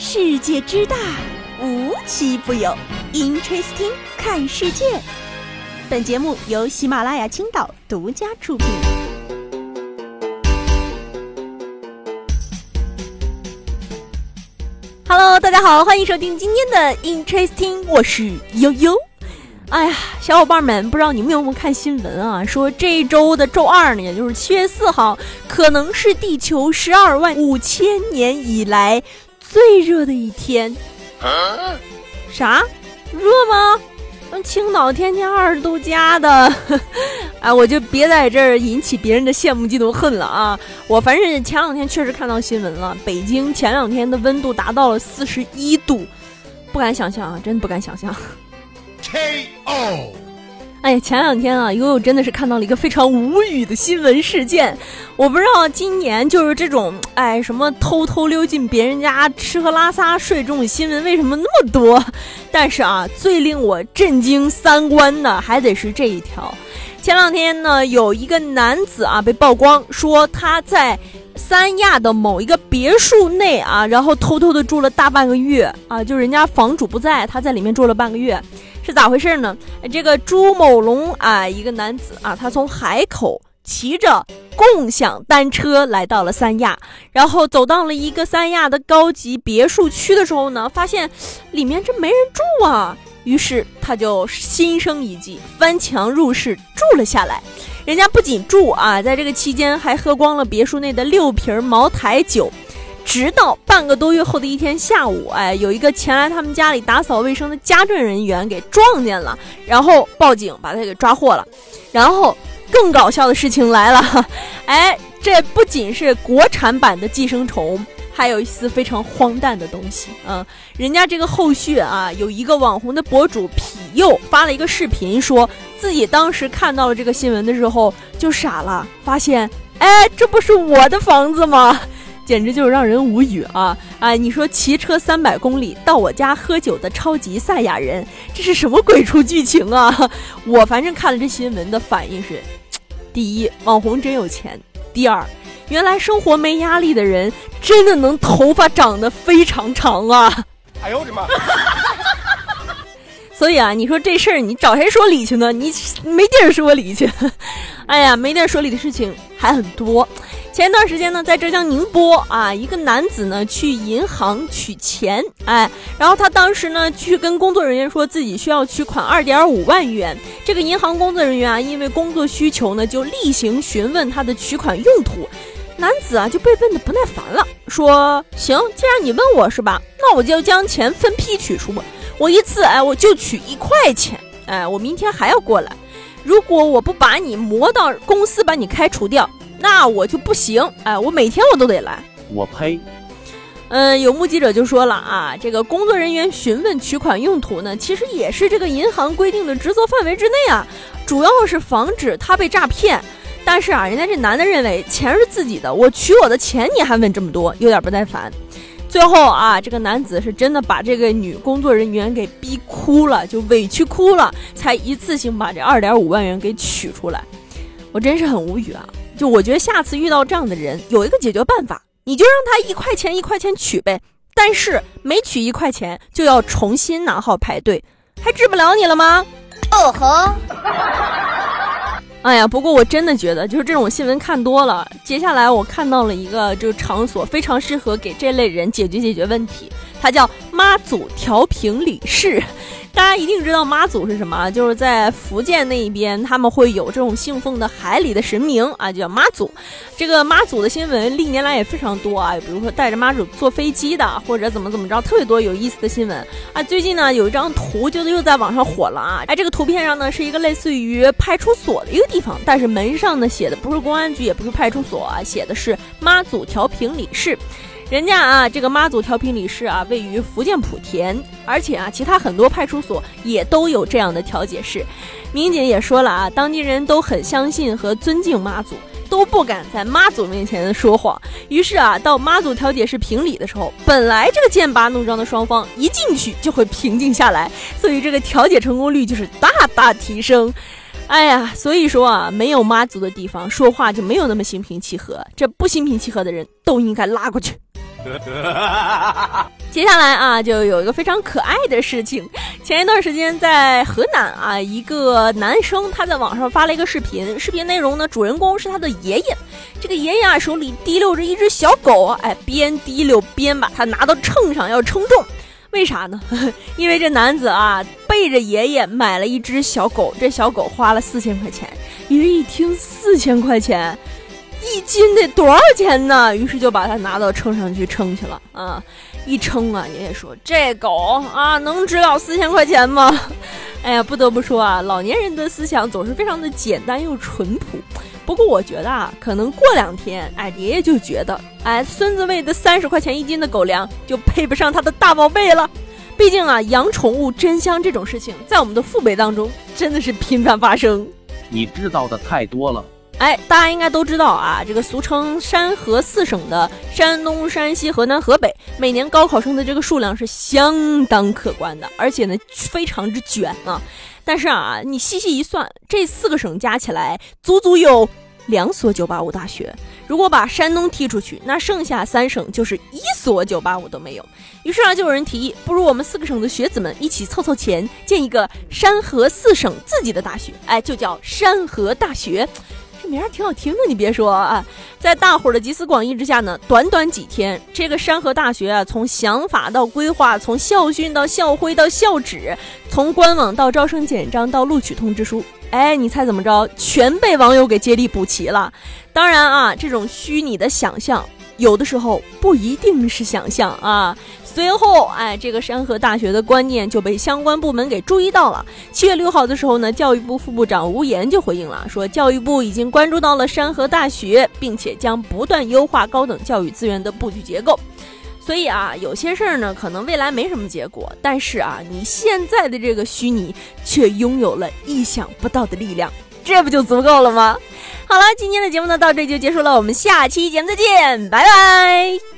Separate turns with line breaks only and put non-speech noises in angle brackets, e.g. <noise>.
世界之大，无奇不有。Interesting，看世界。本节目由喜马拉雅青岛独家出品。Hello，大家好，欢迎收听今天的 Interesting，我是悠悠。哎呀，小伙伴们，不知道你们有没有看新闻啊？说这一周的周二呢，也就是七月四号，可能是地球十二万五千年以来最热的一天。啥？热吗？青岛天天二十度加的，<laughs> 哎，我就别在这儿引起别人的羡慕嫉妒恨了啊！我反正前两天确实看到新闻了，北京前两天的温度达到了四十一度，不敢想象啊，真的不敢想象。K.O. 哎呀，前两天啊，悠悠真的是看到了一个非常无语的新闻事件。我不知道今年就是这种哎什么偷偷溜进别人家吃喝拉撒睡这种新闻为什么那么多？<laughs> 但是啊，最令我震惊三观的还得是这一条。前两天呢，有一个男子啊被曝光说他在三亚的某一个别墅内啊，然后偷偷的住了大半个月啊，就人家房主不在，他在里面住了半个月。是咋回事呢？这个朱某龙啊，一个男子啊，他从海口骑着共享单车来到了三亚，然后走到了一个三亚的高级别墅区的时候呢，发现里面这没人住啊，于是他就心生一计，翻墙入室住了下来。人家不仅住啊，在这个期间还喝光了别墅内的六瓶茅台酒。直到半个多月后的一天下午，哎，有一个前来他们家里打扫卫生的家政人员给撞见了，然后报警把他给抓获了。然后更搞笑的事情来了，<laughs> 哎，这不仅是国产版的寄生虫，还有一丝非常荒诞的东西啊！人家这个后续啊，有一个网红的博主痞佑发了一个视频，说自己当时看到了这个新闻的时候就傻了，发现，哎，这不是我的房子吗？简直就是让人无语啊！哎，你说骑车三百公里到我家喝酒的超级赛亚人，这是什么鬼畜剧情啊？<laughs> 我反正看了这新闻的反应是：第一，网红真有钱；第二，原来生活没压力的人真的能头发长得非常长啊！哎呦我的妈！<laughs> 所以啊，你说这事儿你找谁说理去呢？你没地儿说理去。哎呀，没地儿说理的事情还很多。前段时间呢，在浙江宁波啊，一个男子呢去银行取钱，哎，然后他当时呢去跟工作人员说自己需要取款二点五万元。这个银行工作人员啊，因为工作需求呢，就例行询问他的取款用途。男子啊就被问的不耐烦了，说：“行，既然你问我是吧，那我就将钱分批取出。我一次哎，我就取一块钱，哎，我明天还要过来。如果我不把你磨到公司把你开除掉。”那我就不行，哎，我每天我都得来。我呸！嗯，有目击者就说了啊，这个工作人员询问取款用途呢，其实也是这个银行规定的职责范围之内啊，主要是防止他被诈骗。但是啊，人家这男的认为钱是自己的，我取我的钱你还问这么多，有点不耐烦。最后啊，这个男子是真的把这个女工作人员给逼哭了，就委屈哭了，才一次性把这二点五万元给取出来。我真是很无语啊。就我觉得下次遇到这样的人，有一个解决办法，你就让他一块钱一块钱取呗。但是每取一块钱就要重新拿号排队，还治不了你了吗？哦吼。哎呀，不过我真的觉得，就是这种新闻看多了，接下来我看到了一个就是场所，非常适合给这类人解决解决问题，它叫妈祖调频理事。<laughs> 大家一定知道妈祖是什么，就是在福建那一边，他们会有这种信奉的海里的神明啊，就叫妈祖。这个妈祖的新闻历年来也非常多啊，比如说带着妈祖坐飞机的，或者怎么怎么着，特别多有意思的新闻啊。最近呢，有一张图就又在网上火了啊，哎，这个图片上呢是一个类似于派出所的一个地方，但是门上呢写的不是公安局，也不是派出所啊，写的是妈祖调频理事。人家啊，这个妈祖调频理事啊，位于福建莆田，而且啊，其他很多派出所也都有这样的调解室。民警也说了啊，当地人都很相信和尊敬妈祖，都不敢在妈祖面前说谎。于是啊，到妈祖调解室评理的时候，本来这个剑拔弩张的双方一进去就会平静下来，所以这个调解成功率就是大大提升。哎呀，所以说啊，没有妈祖的地方说话就没有那么心平气和，这不心平气和的人都应该拉过去。<laughs> 接下来啊，就有一个非常可爱的事情。前一段时间在河南啊，一个男生他在网上发了一个视频，视频内容呢，主人公是他的爷爷。这个爷爷啊，手里提溜着一只小狗，哎，边提溜边把它拿到秤上要称重。为啥呢？<laughs> 因为这男子啊，背着爷爷买了一只小狗，这小狗花了四千块钱。爷爷一听四千块钱。一斤得多少钱呢？于是就把它拿到秤上去称去了啊！一称啊，爷爷说：“这狗啊，能值了四千块钱吗？” <laughs> 哎呀，不得不说啊，老年人的思想总是非常的简单又淳朴。不过我觉得啊，可能过两天，哎，爷爷就觉得，哎，孙子喂的三十块钱一斤的狗粮就配不上他的大宝贝了。毕竟啊，养宠物真香这种事情，在我们的父辈当中真的是频繁发生。
你知道的太多了。
哎，大家应该都知道啊，这个俗称山河四省的山东、山西、河南、河北，每年高考生的这个数量是相当可观的，而且呢非常之卷啊。但是啊，你细细一算，这四个省加起来足足有两所985大学。如果把山东踢出去，那剩下三省就是一所985都没有。于是啊，就有人提议，不如我们四个省的学子们一起凑凑钱，建一个山河四省自己的大学，哎，就叫山河大学。名儿挺好听的，你别说啊，在大伙儿的集思广益之下呢，短短几天，这个山河大学啊，从想法到规划，从校训到校徽到校址，从官网到招生简章到录取通知书，哎，你猜怎么着？全被网友给接力补齐了。当然啊，这种虚拟的想象，有的时候不一定是想象啊。随后，哎，这个山河大学的观念就被相关部门给注意到了。七月六号的时候呢，教育部副部长吴岩就回应了，说教育部已经关注到了山河大学，并且将不断优化高等教育资源的布局结构。所以啊，有些事儿呢，可能未来没什么结果，但是啊，你现在的这个虚拟却拥有了意想不到的力量，这不就足够了吗？好了，今天的节目呢，到这就结束了，我们下期节目再见，拜拜。